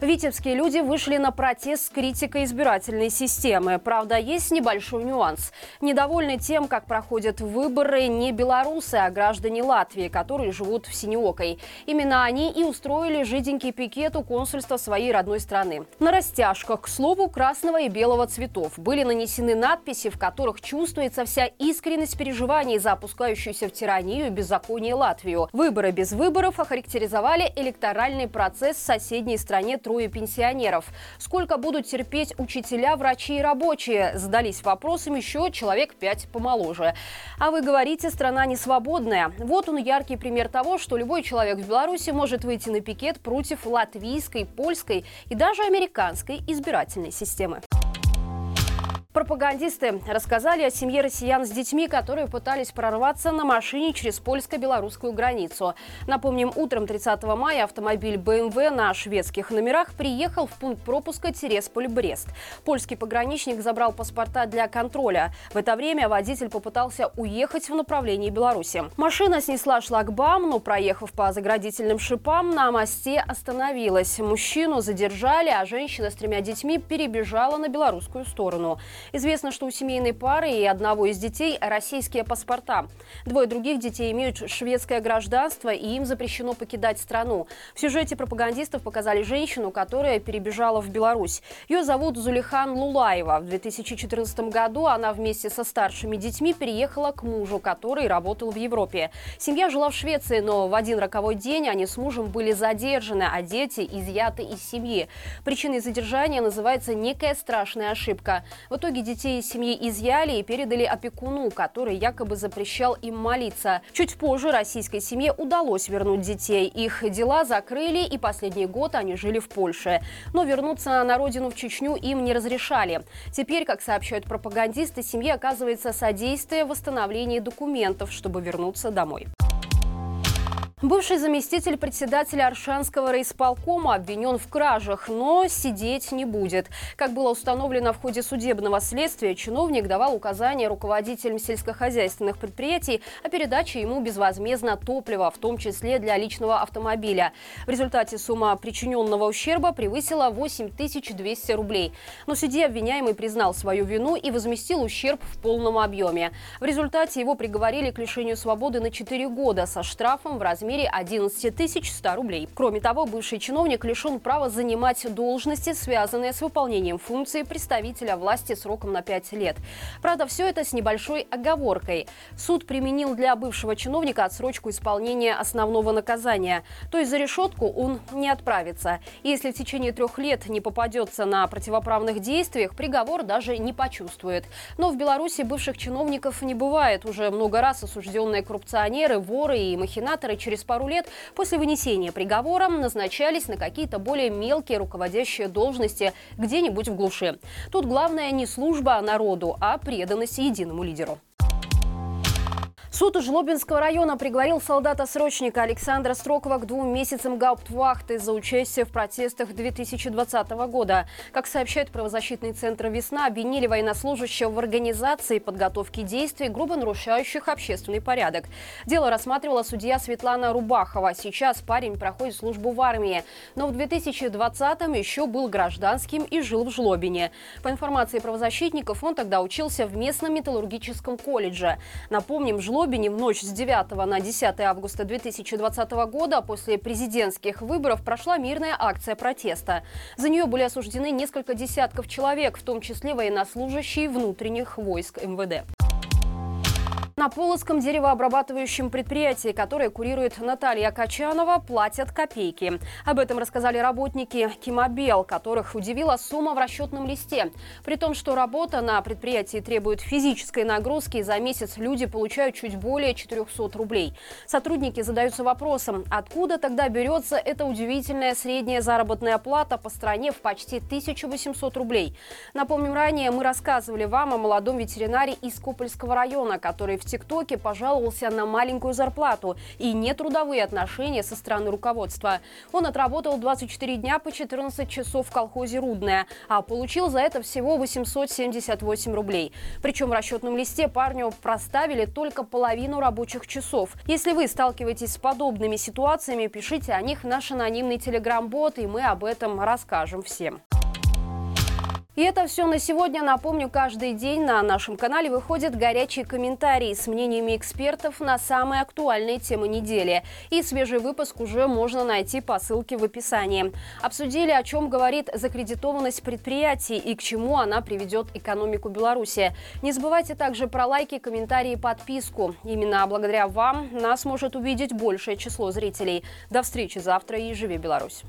Витебские люди вышли на протест с критикой избирательной системы. Правда, есть небольшой нюанс. Недовольны тем, как проходят выборы не белорусы, а граждане Латвии, которые живут в Синеокой. Именно они и устроили жиденький пикет у консульства своей родной страны. На растяжках, к слову, красного и белого цветов были нанесены надписи, в которых чувствуется вся искренность переживаний за опускающуюся в тиранию и беззаконие Латвию. Выборы без выборов охарактеризовали электоральный процесс в соседней стране трое пенсионеров. Сколько будут терпеть учителя, врачи и рабочие? Задались вопросом еще человек пять помоложе. А вы говорите, страна не свободная. Вот он яркий пример того, что любой человек в Беларуси может выйти на пикет против латвийской, польской и даже американской избирательной системы. Пропагандисты рассказали о семье россиян с детьми, которые пытались прорваться на машине через польско-белорусскую границу. Напомним, утром 30 мая автомобиль BMW на шведских номерах приехал в пункт пропуска Тересполь-Брест. Польский пограничник забрал паспорта для контроля. В это время водитель попытался уехать в направлении Беларуси. Машина снесла шлагбаум, но, проехав по заградительным шипам, на мосте остановилась. Мужчину задержали, а женщина с тремя детьми перебежала на белорусскую сторону. Известно, что у семейной пары и одного из детей российские паспорта. Двое других детей имеют шведское гражданство, и им запрещено покидать страну. В сюжете пропагандистов показали женщину, которая перебежала в Беларусь. Ее зовут Зулихан Лулаева. В 2014 году она вместе со старшими детьми переехала к мужу, который работал в Европе. Семья жила в Швеции, но в один роковой день они с мужем были задержаны, а дети изъяты из семьи. Причиной задержания называется некая страшная ошибка. В итоге итоге детей из семьи изъяли и передали опекуну, который якобы запрещал им молиться. Чуть позже российской семье удалось вернуть детей. Их дела закрыли, и последний год они жили в Польше. Но вернуться на родину в Чечню им не разрешали. Теперь, как сообщают пропагандисты, семье оказывается содействие в восстановлении документов, чтобы вернуться домой. Бывший заместитель председателя Аршанского райисполкома обвинен в кражах, но сидеть не будет. Как было установлено в ходе судебного следствия, чиновник давал указания руководителям сельскохозяйственных предприятий о передаче ему безвозмездно топлива, в том числе для личного автомобиля. В результате сумма причиненного ущерба превысила 8200 рублей. Но суде обвиняемый признал свою вину и возместил ущерб в полном объеме. В результате его приговорили к лишению свободы на 4 года со штрафом в размере размере 11 100 рублей. Кроме того, бывший чиновник лишен права занимать должности, связанные с выполнением функции представителя власти сроком на 5 лет. Правда, все это с небольшой оговоркой. Суд применил для бывшего чиновника отсрочку исполнения основного наказания. То есть за решетку он не отправится. И если в течение трех лет не попадется на противоправных действиях, приговор даже не почувствует. Но в Беларуси бывших чиновников не бывает. Уже много раз осужденные коррупционеры, воры и махинаторы через через пару лет после вынесения приговора назначались на какие-то более мелкие руководящие должности где-нибудь в глуши. Тут главное не служба народу, а преданность единому лидеру. Суд Жлобинского района приговорил солдата-срочника Александра Строкова к двум месяцам гауптвахты за участие в протестах 2020 года. Как сообщает правозащитный центр «Весна», обвинили военнослужащего в организации подготовки действий, грубо нарушающих общественный порядок. Дело рассматривала судья Светлана Рубахова. Сейчас парень проходит службу в армии, но в 2020-м еще был гражданским и жил в Жлобине. По информации правозащитников, он тогда учился в местном металлургическом колледже. Напомним, Жлобин Лобине в ночь с 9 на 10 августа 2020 года после президентских выборов прошла мирная акция протеста. За нее были осуждены несколько десятков человек, в том числе военнослужащие внутренних войск МВД. На Полоцком деревообрабатывающем предприятии, которое курирует Наталья Качанова, платят копейки. Об этом рассказали работники Кимобел, которых удивила сумма в расчетном листе. При том, что работа на предприятии требует физической нагрузки, за месяц люди получают чуть более 400 рублей. Сотрудники задаются вопросом, откуда тогда берется эта удивительная средняя заработная плата по стране в почти 1800 рублей. Напомним, ранее мы рассказывали вам о молодом ветеринаре из Копольского района, который в ТикТоке пожаловался на маленькую зарплату и нетрудовые отношения со стороны руководства. Он отработал 24 дня по 14 часов в колхозе «Рудное», а получил за это всего 878 рублей. Причем в расчетном листе парню проставили только половину рабочих часов. Если вы сталкиваетесь с подобными ситуациями, пишите о них в наш анонимный телеграм-бот, и мы об этом расскажем всем. И это все на сегодня. Напомню, каждый день на нашем канале выходят горячие комментарии с мнениями экспертов на самые актуальные темы недели. И свежий выпуск уже можно найти по ссылке в описании. Обсудили, о чем говорит закредитованность предприятий и к чему она приведет экономику Беларуси. Не забывайте также про лайки, комментарии и подписку. Именно благодаря вам нас может увидеть большее число зрителей. До встречи завтра и живи Беларусь!